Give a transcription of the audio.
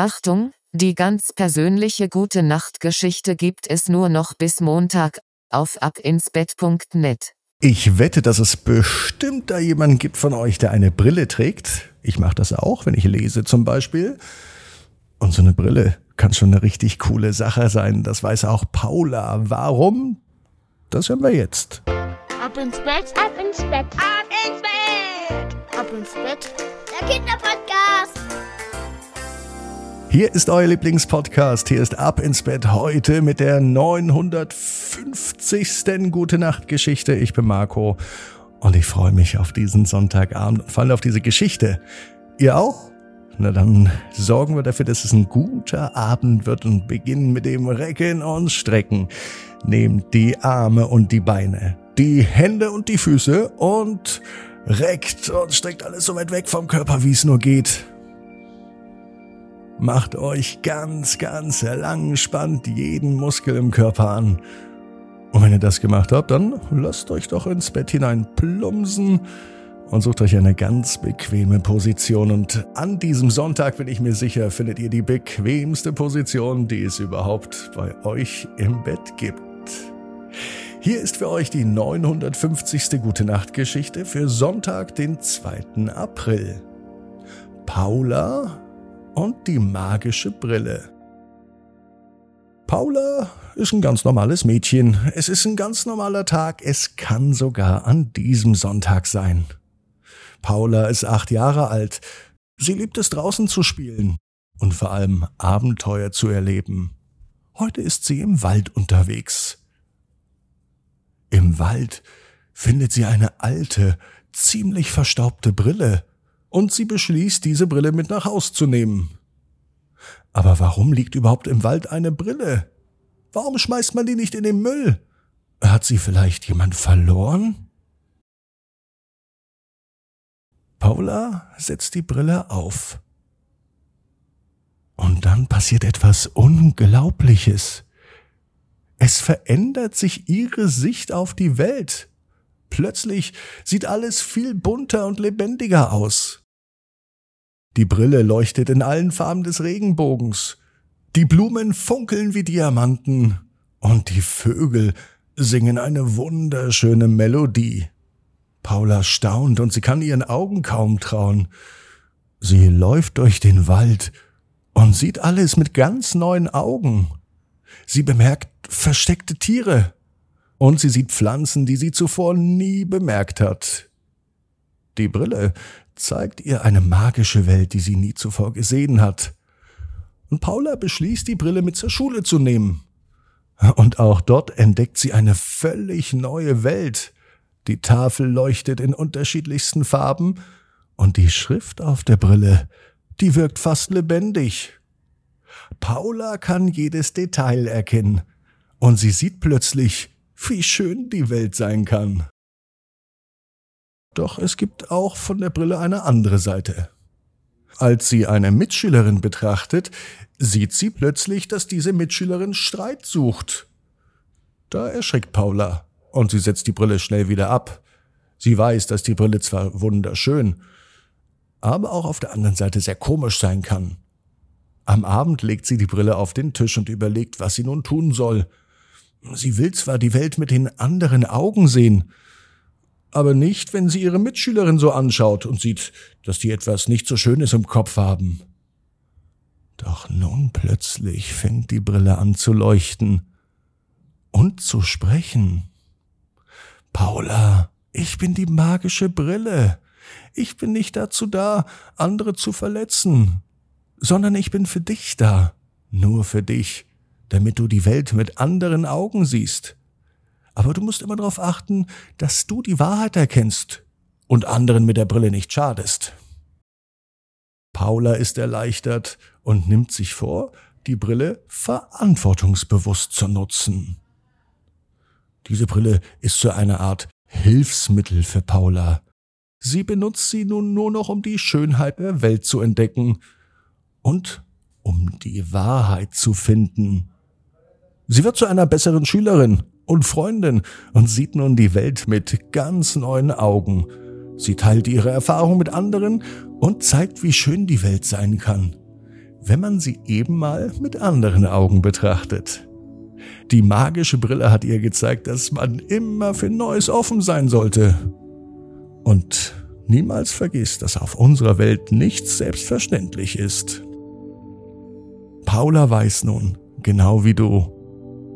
Achtung, die ganz persönliche gute Nachtgeschichte gibt es nur noch bis Montag auf abinsbett.net. Ich wette, dass es bestimmt da jemanden gibt von euch, der eine Brille trägt. Ich mache das auch, wenn ich lese zum Beispiel. Und so eine Brille kann schon eine richtig coole Sache sein. Das weiß auch Paula. Warum? Das hören wir jetzt. Ab ins Bett, Ab ins Bett, ab ins Bett, ab ins Bett. der Kinderpodcast. Hier ist euer Lieblingspodcast. Hier ist Ab ins Bett heute mit der 950. Gute Nacht Geschichte. Ich bin Marco und ich freue mich auf diesen Sonntagabend und vor allem auf diese Geschichte. Ihr auch? Na dann sorgen wir dafür, dass es ein guter Abend wird und beginnen mit dem Recken und Strecken. Nehmt die Arme und die Beine, die Hände und die Füße und reckt und streckt alles so weit weg vom Körper, wie es nur geht. Macht euch ganz, ganz lang, spannt jeden Muskel im Körper an. Und wenn ihr das gemacht habt, dann lasst euch doch ins Bett hinein plumpsen und sucht euch eine ganz bequeme Position. Und an diesem Sonntag bin ich mir sicher, findet ihr die bequemste Position, die es überhaupt bei euch im Bett gibt. Hier ist für euch die 950. Gute Nacht Geschichte für Sonntag, den 2. April. Paula und die magische Brille. Paula ist ein ganz normales Mädchen. Es ist ein ganz normaler Tag. Es kann sogar an diesem Sonntag sein. Paula ist acht Jahre alt. Sie liebt es draußen zu spielen und vor allem Abenteuer zu erleben. Heute ist sie im Wald unterwegs. Im Wald findet sie eine alte, ziemlich verstaubte Brille und sie beschließt, diese Brille mit nach Haus zu nehmen. Aber warum liegt überhaupt im Wald eine Brille? Warum schmeißt man die nicht in den Müll? Hat sie vielleicht jemand verloren? Paula setzt die Brille auf. Und dann passiert etwas Unglaubliches. Es verändert sich ihre Sicht auf die Welt. Plötzlich sieht alles viel bunter und lebendiger aus. Die Brille leuchtet in allen Farben des Regenbogens. Die Blumen funkeln wie Diamanten und die Vögel singen eine wunderschöne Melodie. Paula staunt und sie kann ihren Augen kaum trauen. Sie läuft durch den Wald und sieht alles mit ganz neuen Augen. Sie bemerkt versteckte Tiere und sie sieht Pflanzen, die sie zuvor nie bemerkt hat. Die Brille zeigt ihr eine magische Welt, die sie nie zuvor gesehen hat. Und Paula beschließt, die Brille mit zur Schule zu nehmen. Und auch dort entdeckt sie eine völlig neue Welt. Die Tafel leuchtet in unterschiedlichsten Farben und die Schrift auf der Brille, die wirkt fast lebendig. Paula kann jedes Detail erkennen und sie sieht plötzlich, wie schön die Welt sein kann. Doch es gibt auch von der Brille eine andere Seite. Als sie eine Mitschülerin betrachtet, sieht sie plötzlich, dass diese Mitschülerin Streit sucht. Da erschrickt Paula und sie setzt die Brille schnell wieder ab. Sie weiß, dass die Brille zwar wunderschön, aber auch auf der anderen Seite sehr komisch sein kann. Am Abend legt sie die Brille auf den Tisch und überlegt, was sie nun tun soll. Sie will zwar die Welt mit den anderen Augen sehen, aber nicht, wenn sie ihre Mitschülerin so anschaut und sieht, dass die etwas nicht so Schönes im Kopf haben. Doch nun plötzlich fängt die Brille an zu leuchten und zu sprechen. Paula, ich bin die magische Brille. Ich bin nicht dazu da, andere zu verletzen, sondern ich bin für dich da, nur für dich, damit du die Welt mit anderen Augen siehst. Aber du musst immer darauf achten, dass du die Wahrheit erkennst und anderen mit der Brille nicht schadest. Paula ist erleichtert und nimmt sich vor, die Brille verantwortungsbewusst zu nutzen. Diese Brille ist so eine Art Hilfsmittel für Paula. Sie benutzt sie nun nur noch, um die Schönheit der Welt zu entdecken und um die Wahrheit zu finden. Sie wird zu einer besseren Schülerin und Freundin und sieht nun die Welt mit ganz neuen Augen. Sie teilt ihre Erfahrung mit anderen und zeigt, wie schön die Welt sein kann. wenn man sie eben mal mit anderen Augen betrachtet. Die magische Brille hat ihr gezeigt, dass man immer für Neues offen sein sollte. Und niemals vergisst, dass auf unserer Welt nichts selbstverständlich ist. Paula weiß nun, genau wie du,